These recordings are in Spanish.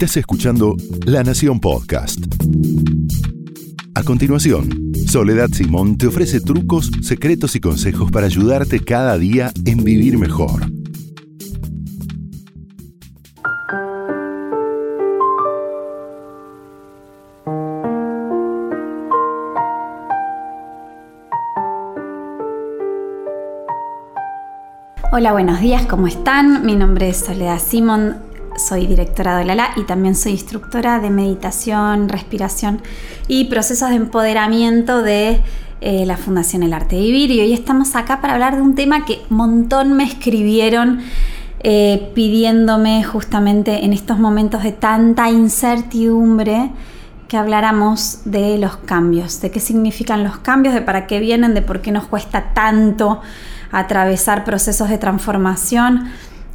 Estás escuchando La Nación Podcast. A continuación, Soledad Simón te ofrece trucos, secretos y consejos para ayudarte cada día en vivir mejor. Hola, buenos días, ¿cómo están? Mi nombre es Soledad Simón, soy directora de Lala y también soy instructora de meditación, respiración y procesos de empoderamiento de eh, la Fundación El Arte de Vivir. Y hoy estamos acá para hablar de un tema que montón me escribieron eh, pidiéndome justamente en estos momentos de tanta incertidumbre que habláramos de los cambios, de qué significan los cambios, de para qué vienen, de por qué nos cuesta tanto atravesar procesos de transformación.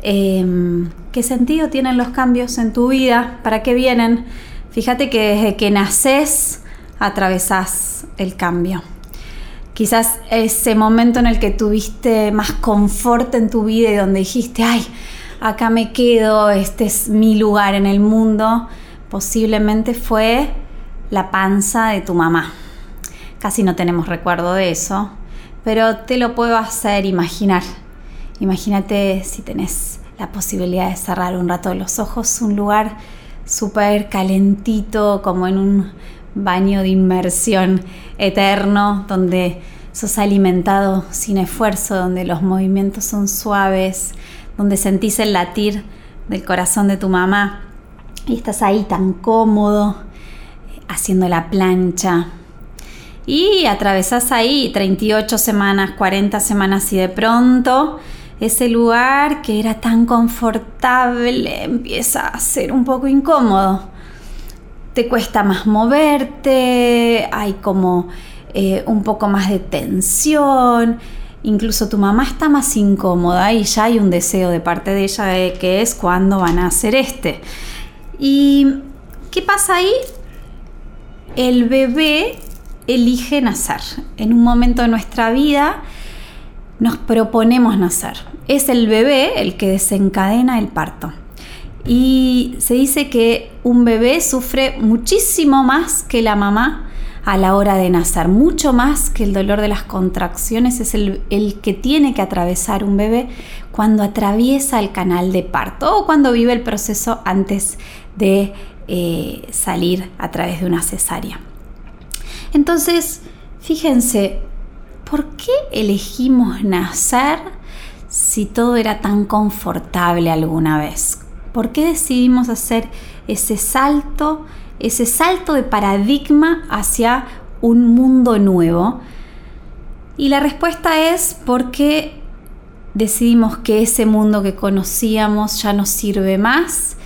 Em, ¿Qué sentido tienen los cambios en tu vida? ¿Para qué vienen? Fíjate que desde que naces atravesás el cambio. Quizás ese momento en el que tuviste más confort en tu vida y donde dijiste, ay, acá me quedo, este es mi lugar en el mundo, posiblemente fue la panza de tu mamá. Casi no tenemos recuerdo de eso, pero te lo puedo hacer imaginar. Imagínate si tenés la posibilidad de cerrar un rato los ojos, un lugar súper calentito, como en un baño de inmersión eterno, donde sos alimentado sin esfuerzo, donde los movimientos son suaves, donde sentís el latir del corazón de tu mamá y estás ahí tan cómodo haciendo la plancha, y atravesás ahí 38 semanas, 40 semanas y de pronto ese lugar que era tan confortable empieza a ser un poco incómodo. Te cuesta más moverte, hay como eh, un poco más de tensión, incluso tu mamá está más incómoda y ya hay un deseo de parte de ella de que es cuando van a hacer este. ¿Y qué pasa ahí? El bebé elige nacer. En un momento de nuestra vida nos proponemos nacer. Es el bebé el que desencadena el parto. Y se dice que un bebé sufre muchísimo más que la mamá a la hora de nacer, mucho más que el dolor de las contracciones es el, que tiene que atravesar un bebé cuando atraviesa el canal de parto o cuando vive el proceso antes de eh, salir a través de una cesárea. Entonces, fíjense, ¿por qué elegimos nacer si todo era tan confortable alguna vez? ¿Por qué decidimos hacer ese salto, ese salto de paradigma hacia un mundo nuevo? Y la respuesta es porque decidimos que ese mundo que conocíamos ya no sirve más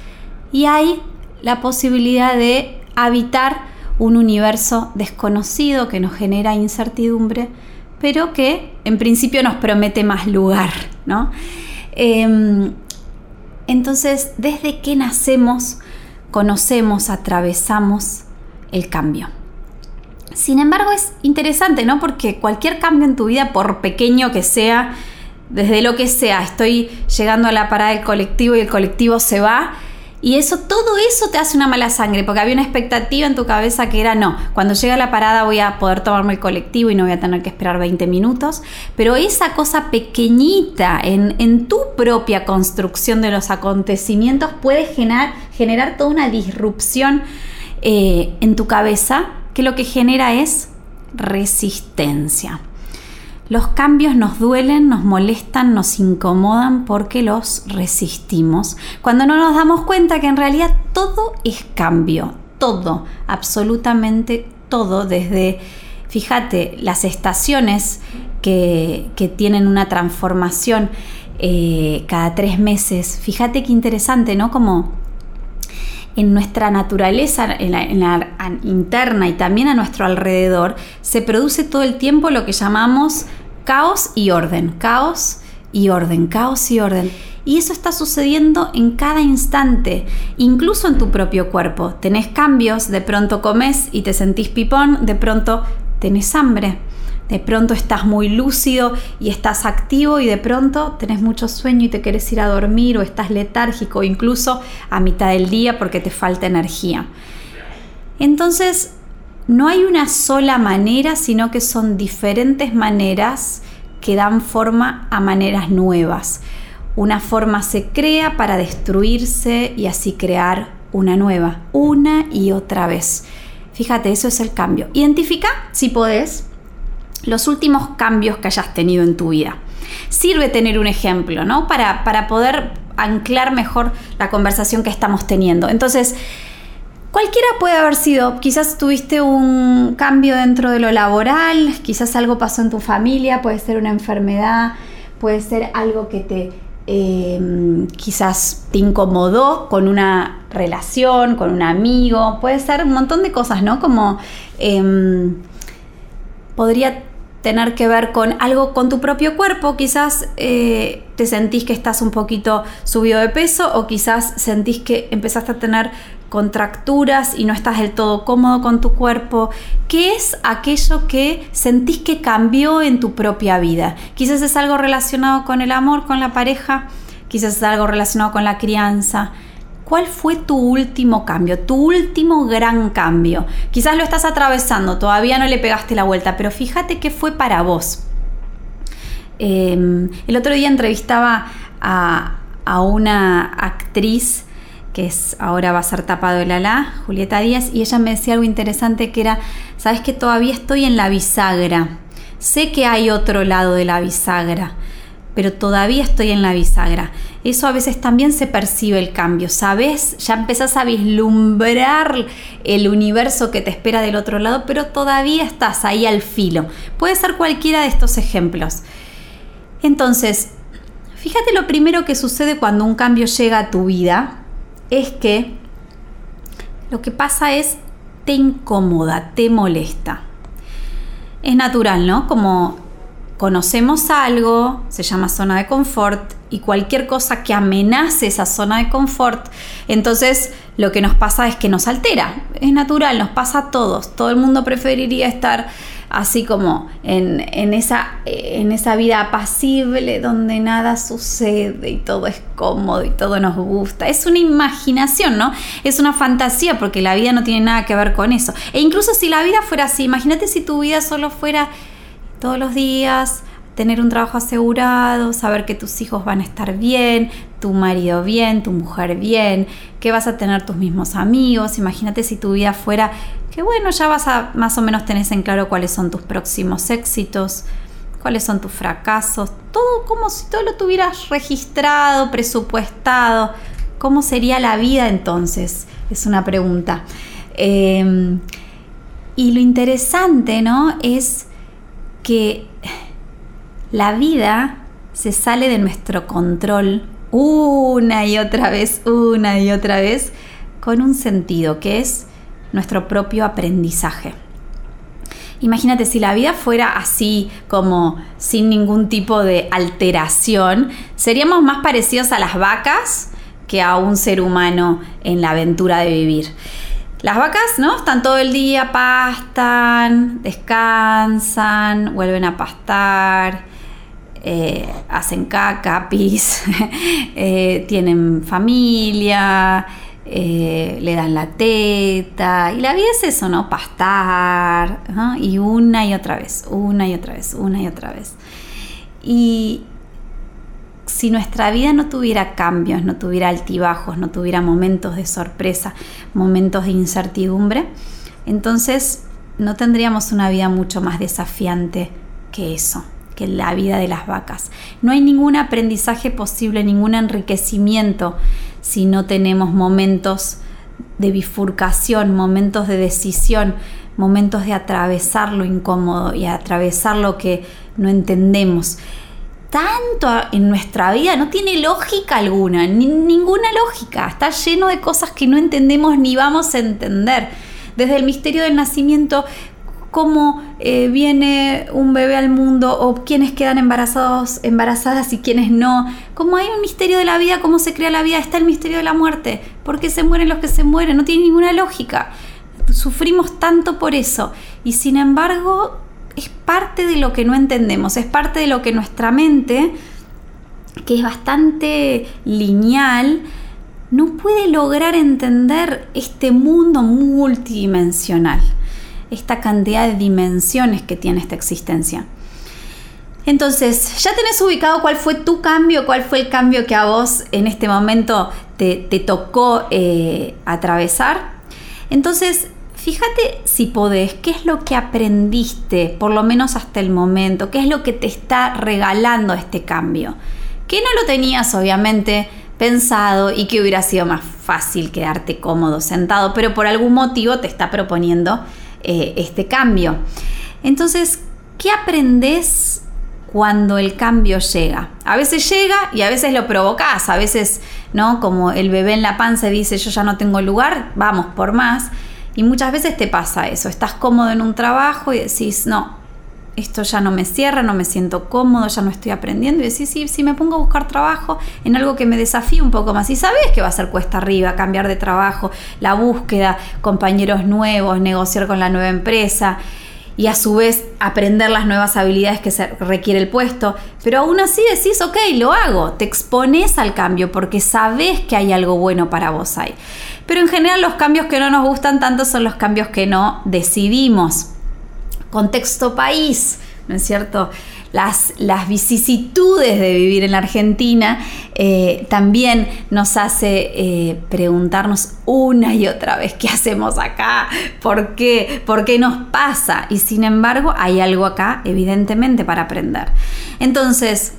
y hay la posibilidad de habitar un universo desconocido que nos genera incertidumbre, pero que en principio nos promete más lugar, ¿no? Em, entonces, desde que nacemos, conocemos, atravesamos el cambio. Sin embargo, es interesante, ¿no? Porque cualquier cambio en tu vida, por pequeño que sea, desde lo que sea, estoy llegando a la parada del colectivo y el colectivo se va, y eso, todo eso te hace una mala sangre, porque había una expectativa en tu cabeza que era, no, cuando llega la parada voy a poder tomarme el colectivo y no voy a tener que esperar 20 minutos, pero esa cosa pequeñita en, tu propia construcción de los acontecimientos puede generar, generar toda una disrupción eh, en tu cabeza que lo que genera es resistencia. Los cambios nos duelen, nos molestan, nos incomodan porque los resistimos. Cuando no nos damos cuenta que en realidad todo es cambio, todo, absolutamente todo, desde, fíjate, las estaciones que, tienen una transformación eh, cada tres meses. Fíjate qué interesante, ¿no? Como en nuestra naturaleza en la, interna y también a nuestro alrededor se produce todo el tiempo lo que llamamos caos y orden, caos y orden, caos y orden. Y eso está sucediendo en cada instante, incluso en tu propio cuerpo. Tenés cambios, de pronto comes y te sentís pipón, de pronto tenés hambre. De pronto estás muy lúcido y estás activo y de pronto tenés mucho sueño y te querés ir a dormir o estás letárgico, incluso a mitad del día porque te falta energía. Entonces, no hay una sola manera, sino que son diferentes maneras que dan forma a maneras nuevas. Una forma se crea para destruirse y así crear una nueva, una y otra vez. Fíjate, eso es el cambio. Identifica, si podés, los últimos cambios que hayas tenido en tu vida. Sirve tener un ejemplo, ¿no? Para, para poder anclar mejor la conversación que estamos teniendo. Entonces, Cualquiera puede haber sido, quizás tuviste un cambio dentro de lo laboral, quizás algo pasó en tu familia, puede ser una enfermedad, puede ser algo que te em, quizás te incomodó con una relación, con un amigo, puede ser un montón de cosas, ¿no? Como em, podría tener que ver con algo con tu propio cuerpo, quizás eh, te sentís que estás un poquito subido de peso o quizás sentís que empezaste a tener contracturas y no estás del todo cómodo con tu cuerpo. ¿Qué es aquello que sentís que cambió en tu propia vida? Quizás es algo relacionado con el amor, con la pareja, quizás es algo relacionado con la crianza. ¿Cuál fue tu último cambio, tu último gran cambio? Quizás lo estás atravesando, todavía no le pegaste la vuelta, pero fíjate qué fue para vos. Em, el otro día entrevistaba a, a una actriz que es, ahora va a ser tapado el alá, Julieta Díaz, y ella me decía algo interesante que era, sabes que todavía estoy en la bisagra, sé que hay otro lado de la bisagra, pero todavía estoy en la bisagra. Eso a veces también se percibe el cambio, ¿sabes? Ya empezás a vislumbrar el universo que te espera del otro lado, pero todavía estás ahí al filo. Puede ser cualquiera de estos ejemplos. Entonces, fíjate lo primero que sucede cuando un cambio llega a tu vida, es que lo que pasa es te incomoda, te molesta. Es natural, ¿no? Como conocemos algo, se llama zona de confort, y cualquier cosa que amenace esa zona de confort, entonces lo que nos pasa es que nos altera. Es natural, nos pasa a todos. Todo el mundo preferiría estar así como en, esa, en esa vida apacible donde nada sucede y todo es cómodo y todo nos gusta. Es una imaginación, ¿no? Es una fantasía porque la vida no tiene nada que ver con eso. E incluso si la vida fuera así, imagínate si tu vida solo fuera todos los días tener un trabajo asegurado, saber que tus hijos van a estar bien, tu marido bien, tu mujer bien, que vas a tener tus mismos amigos. Imagínate si tu vida fuera que bueno, ya vas a más o menos tenés en claro cuáles son tus próximos éxitos, cuáles son tus fracasos, todo como si todo lo tuvieras registrado, presupuestado. ¿Cómo sería la vida entonces? Es una pregunta. Em, y lo interesante, ¿no? Es que la vida se sale de nuestro control una y otra vez, una y otra vez, con un sentido que es nuestro propio aprendizaje. Imagínate si la vida fuera así, como sin ningún tipo de alteración, seríamos más parecidos a las vacas que a un ser humano en la aventura de vivir. Las vacas, ¿no? Están todo el día, pastan, descansan, vuelven a pastar, eh, hacen caca, pis, eh, tienen familia, eh, le dan la teta. Y la vida es eso, ¿no? Pastar. Y una y otra vez, una y otra vez, una y otra vez. Y si nuestra vida no tuviera cambios, no tuviera altibajos, no tuviera momentos de sorpresa, momentos de incertidumbre, entonces no tendríamos una vida mucho más desafiante que eso que la vida de las vacas. No hay ningún aprendizaje posible, ningún enriquecimiento si no tenemos momentos de bifurcación, momentos de decisión, momentos de atravesar lo incómodo y atravesar lo que no entendemos. Tanto en nuestra vida no tiene lógica alguna, ninguna lógica. Está lleno de cosas que no entendemos ni vamos a entender. Desde el misterio del nacimiento, cómo eh, viene un bebé al mundo o quiénes quedan embarazados, embarazadas y quiénes no. Como hay un misterio de la vida, cómo se crea la vida, está el misterio de la muerte. ¿Por qué se mueren los que se mueren? No tiene ninguna lógica. Sufrimos tanto por eso. Y sin embargo, es parte de lo que no entendemos, es parte de lo que nuestra mente, que es bastante lineal, no puede lograr entender este mundo multidimensional, esta cantidad de dimensiones que tiene esta existencia. Entonces, ya tenés ubicado cuál fue tu cambio, cuál fue el cambio que a vos en este momento te, tocó eh, atravesar. Entonces, fíjate si podés, qué es lo que aprendiste, por lo menos hasta el momento, qué es lo que te está regalando este cambio. Que no lo tenías, obviamente, pensado y que hubiera sido más fácil quedarte cómodo sentado, pero por algún motivo te está proponiendo eh, este cambio. Entonces, ¿qué aprendes cuando el cambio llega. A veces llega y a veces lo provocas, a veces, ¿no? Como el bebé en la panza dice, yo ya no tengo lugar, vamos por más. Y muchas veces te pasa eso, estás cómodo en un trabajo y decís, no, esto ya no me cierra, no me siento cómodo, ya no estoy aprendiendo. Y decís, sí, si me pongo a buscar trabajo en algo que me desafíe un poco más. Y sabes que va a ser cuesta arriba, cambiar de trabajo, la búsqueda, compañeros nuevos, negociar con la nueva empresa y a su vez aprender las nuevas habilidades que se requiere el puesto. Pero aún así decís, ok, lo hago, te expones al cambio porque sabes que hay algo bueno para vos ahí. Pero en general los cambios que no nos gustan tanto son los cambios que no decidimos. Contexto país, ¿no es cierto? Las, vicisitudes de vivir en la Argentina, eh, también nos hace eh, preguntarnos una y otra vez qué hacemos acá, ¿Por qué, por qué nos pasa. Y sin embargo hay algo acá, evidentemente, para aprender. Entonces,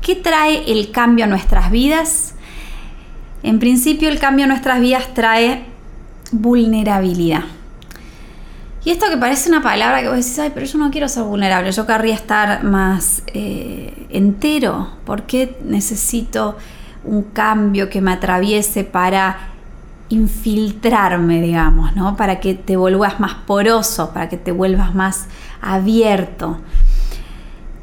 ¿qué trae el cambio a nuestras vidas? En principio el cambio a nuestras vidas trae vulnerabilidad. Y esto que parece una palabra que vos decís, ay, pero yo no quiero ser vulnerable, yo querría estar más eh, entero. ¿Por qué necesito un cambio que me atraviese para infiltrarme, digamos, ¿no? Para que te vuelvas más poroso, para que te vuelvas más abierto.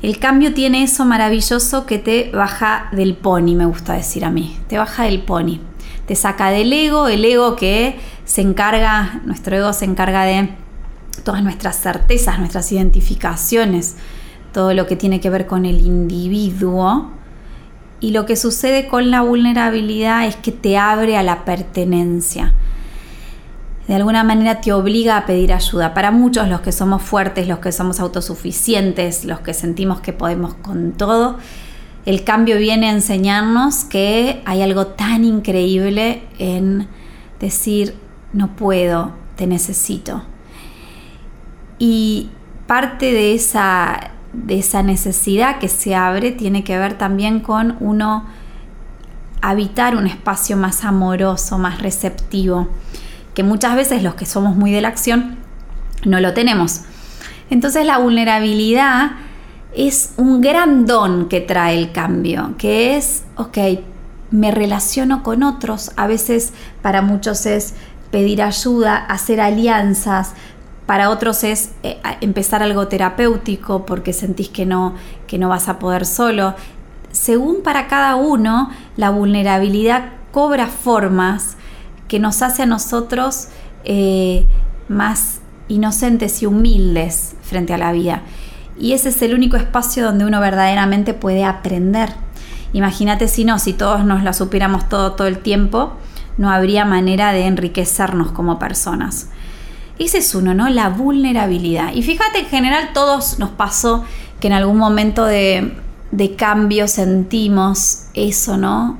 El cambio tiene eso maravilloso que te baja del pony, me gusta decir a mí. Te baja del pony. Te saca del ego, el ego que se encarga, nuestro ego se encarga de todas nuestras certezas, nuestras identificaciones, todo lo que tiene que ver con el individuo. Y lo que sucede con la vulnerabilidad es que te abre a la pertenencia. De alguna manera te obliga a pedir ayuda. Para muchos, los que somos fuertes, los que somos autosuficientes, los que sentimos que podemos con todo, el cambio viene a enseñarnos que hay algo tan increíble en decir, no puedo, te necesito. Y parte de esa, de esa necesidad que se abre tiene que ver también con uno habitar un espacio más amoroso, más receptivo, que muchas veces los que somos muy de la acción no lo tenemos. Entonces la vulnerabilidad es un gran don que trae el cambio, que es, ok, me relaciono con otros, a veces para muchos es pedir ayuda, hacer alianzas, para otros es eh, empezar algo terapéutico porque sentís que no, que no vas a poder solo. Según para cada uno, la vulnerabilidad cobra formas que nos hace a nosotros eh, más inocentes y humildes frente a la vida. Y ese es el único espacio donde uno verdaderamente puede aprender. Imagínate si no, si todos nos la supiéramos todo todo el tiempo, no habría manera de enriquecernos como personas. Ese es uno, ¿no? La vulnerabilidad. Y fíjate, en general todos nos pasó que en algún momento de, cambio sentimos eso, ¿no?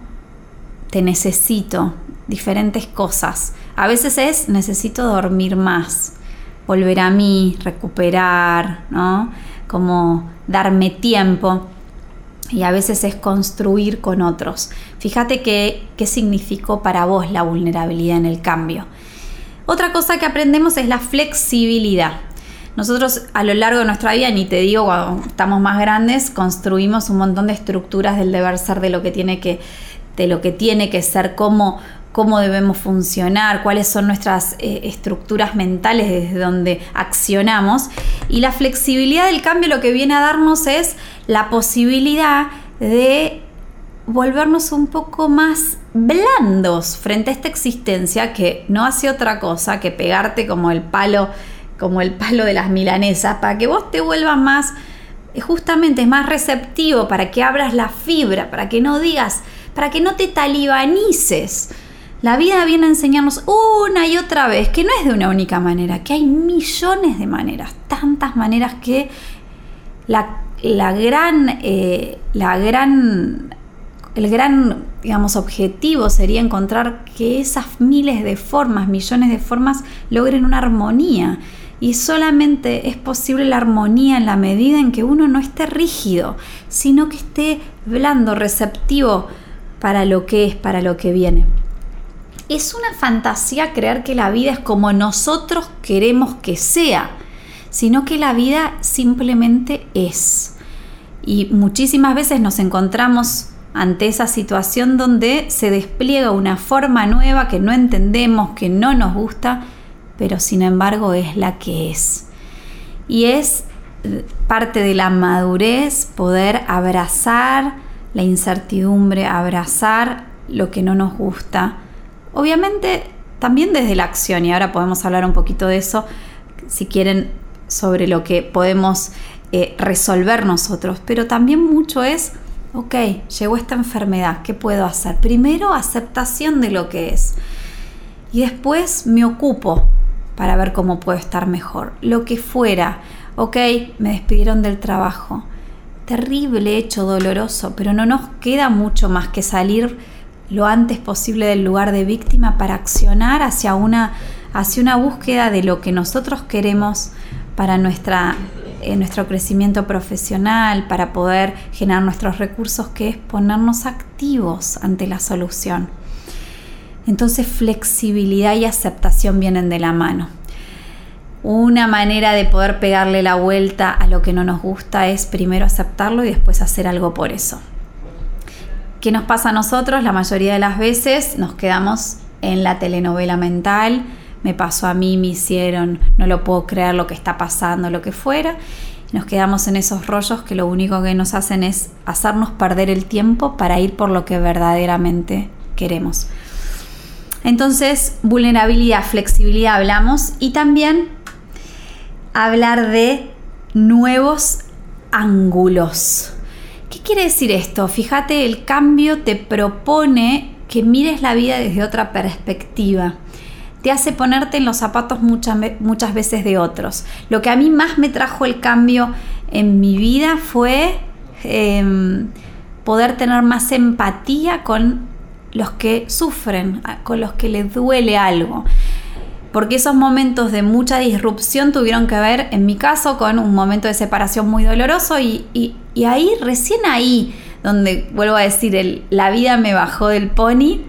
Te necesito, diferentes cosas. A veces es necesito dormir más, volver a mí, recuperar, ¿no? Como darme tiempo. Y a veces es construir con otros. Fíjate qué, qué significó para vos la vulnerabilidad en el cambio. Otra cosa que aprendemos es la flexibilidad. Nosotros a lo largo de nuestra vida, ni te digo cuando estamos más grandes, construimos un montón de estructuras del deber ser, de lo que tiene que, de lo que, tiene que ser, cómo, cómo debemos funcionar, cuáles son nuestras eh, estructuras mentales desde donde accionamos. Y la flexibilidad del cambio lo que viene a darnos es la posibilidad de volvernos un poco más blandos frente a esta existencia que no hace otra cosa que pegarte como el palo como el palo de las milanesas, para que vos te vuelvas más, justamente más receptivo, para que abras la fibra, para que no digas, para que no te talibanices. La vida viene a enseñarnos una y otra vez que no es de una única manera, que hay millones de maneras, tantas maneras que la, gran, eh, la gran, el gran, digamos, objetivo sería encontrar que esas miles de formas, millones de formas, logren una armonía. Y solamente es posible la armonía en la medida en que uno no esté rígido, sino que esté blando, receptivo para lo que es, para lo que viene. Es una fantasía creer que la vida es como nosotros queremos que sea, sino que la vida simplemente es. Y muchísimas veces nos encontramos ante esa situación donde se despliega una forma nueva que no entendemos, que no nos gusta, pero sin embargo es la que es. Y es parte de la madurez poder abrazar la incertidumbre, abrazar lo que no nos gusta. Obviamente también desde la acción, y ahora podemos hablar un poquito de eso, si quieren, sobre lo que podemos eh, resolver nosotros, pero también mucho es, ok, llegó esta enfermedad, ¿qué puedo hacer? Primero, aceptación de lo que es. Y después me ocupo para ver cómo puedo estar mejor. Lo que fuera, ok, me despidieron del trabajo. Terrible hecho, doloroso, pero no nos queda mucho más que salir lo antes posible del lugar de víctima para accionar hacia una, hacia una búsqueda de lo que nosotros queremos para nuestra, eh, nuestro crecimiento profesional, para poder generar nuestros recursos, que es ponernos activos ante la solución. Entonces flexibilidad y aceptación vienen de la mano. Una manera de poder pegarle la vuelta a lo que no nos gusta es primero aceptarlo y después hacer algo por eso. ¿Qué nos pasa a nosotros? La mayoría de las veces nos quedamos en la telenovela mental, me pasó a mí, me hicieron, no lo puedo creer lo que está pasando, lo que fuera. Nos quedamos en esos rollos que lo único que nos hacen es hacernos perder el tiempo para ir por lo que verdaderamente queremos. Entonces, vulnerabilidad, flexibilidad hablamos y también hablar de nuevos ángulos. ¿Qué quiere decir esto? Fíjate, el cambio te propone que mires la vida desde otra perspectiva. Te hace ponerte en los zapatos muchas, muchas veces de otros. Lo que a mí más me trajo el cambio en mi vida fue em, poder tener más empatía con los que sufren, con los que les duele algo. Porque esos momentos de mucha disrupción tuvieron que ver, en mi caso, con un momento de separación muy doloroso y, ahí, recién ahí, donde vuelvo a decir, la vida me bajó del pony,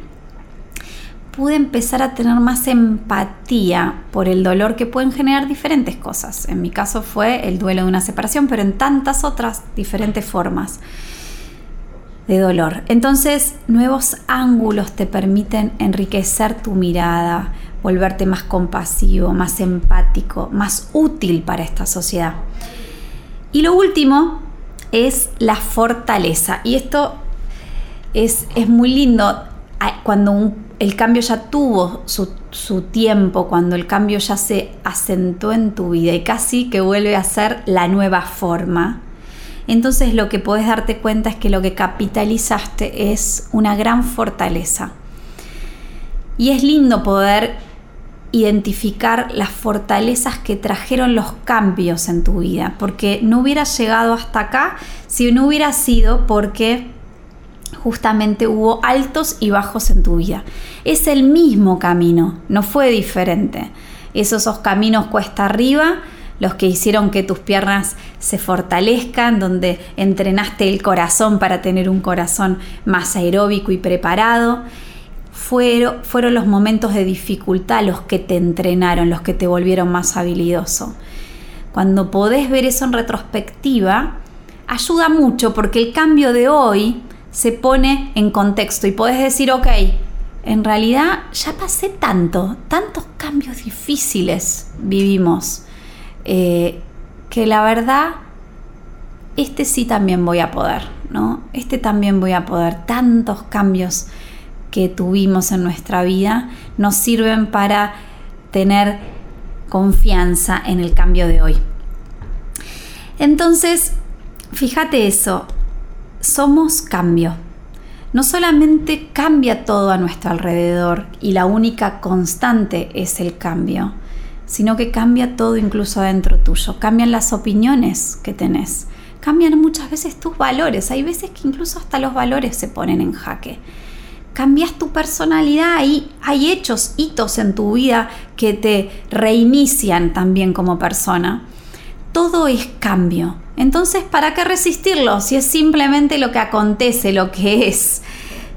pude empezar a tener más empatía por el dolor que pueden generar diferentes cosas. En mi caso fue el duelo de una separación, pero en tantas otras diferentes formas de dolor. Entonces, nuevos ángulos te permiten enriquecer tu mirada, volverte más compasivo, más empático, más útil para esta sociedad. Y lo último es la fortaleza. Y esto es, es muy lindo cuando el cambio ya tuvo su, su, tiempo, cuando el cambio ya se asentó en tu vida y casi que vuelve a ser la nueva forma entonces lo que puedes darte cuenta es que lo que capitalizaste es una gran fortaleza. Y es lindo poder identificar las fortalezas que trajeron los cambios en tu vida, porque no hubieras llegado hasta acá si no hubiera sido porque justamente hubo altos y bajos en tu vida. Es el mismo camino, no fue diferente. Esos, esos caminos cuesta arriba los que hicieron que tus piernas se fortalezcan, donde entrenaste el corazón para tener un corazón más aeróbico y preparado. Fueron, fueron los momentos de dificultad los que te entrenaron, los que te volvieron más habilidoso. Cuando podés ver eso en retrospectiva, ayuda mucho porque el cambio de hoy se pone en contexto y podés decir, ok, en realidad ya pasé tanto, tantos cambios difíciles vivimos eh, que la verdad, este sí también voy a poder, ¿no? Este también voy a poder. Tantos cambios que tuvimos en nuestra vida nos sirven para tener confianza en el cambio de hoy. Entonces, fíjate eso, somos cambio. No solamente cambia todo a nuestro alrededor y la única constante es el cambio, sino que cambia todo incluso adentro tuyo. Cambian las opiniones que tenés, cambian muchas veces tus valores. Hay veces que incluso hasta los valores se ponen en jaque. Cambias tu personalidad y hay hechos, hitos en tu vida que te reinician también como persona. Todo es cambio. Entonces, ¿para qué resistirlo si es simplemente lo que acontece, lo que es?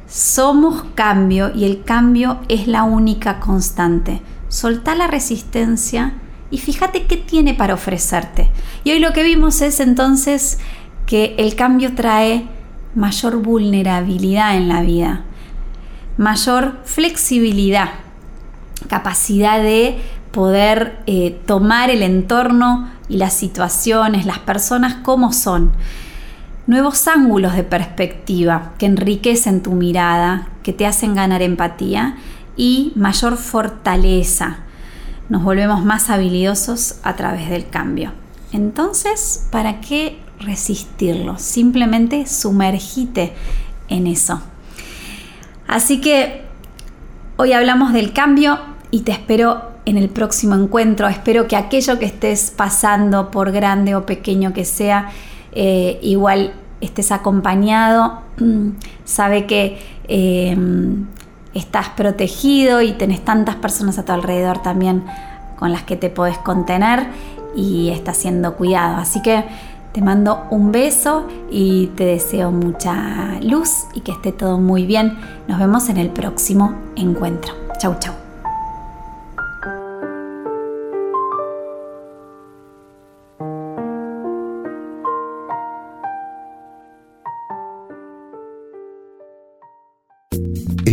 Somos cambio y el cambio es la única constante. Solta la resistencia y fíjate qué tiene para ofrecerte. Y hoy lo que vimos es entonces que el cambio trae mayor vulnerabilidad en la vida, mayor flexibilidad, capacidad de poder eh, tomar el entorno y las situaciones, las personas como son. Nuevos ángulos de perspectiva que enriquecen tu mirada, que te hacen ganar empatía y mayor fortaleza. Nos volvemos más habilidosos a través del cambio. Entonces, ¿para qué resistirlo? Simplemente sumergite en eso. Así que hoy hablamos del cambio y te espero en el próximo encuentro. Espero que aquello que estés pasando, por grande o pequeño que sea, eh, igual estés acompañado. Sabe que eh, estás protegido y tenés tantas personas a tu alrededor también con las que te podés contener y estás siendo cuidado. Así que te mando un beso y te deseo mucha luz y que esté todo muy bien. Nos vemos en el próximo encuentro. Chau, chau.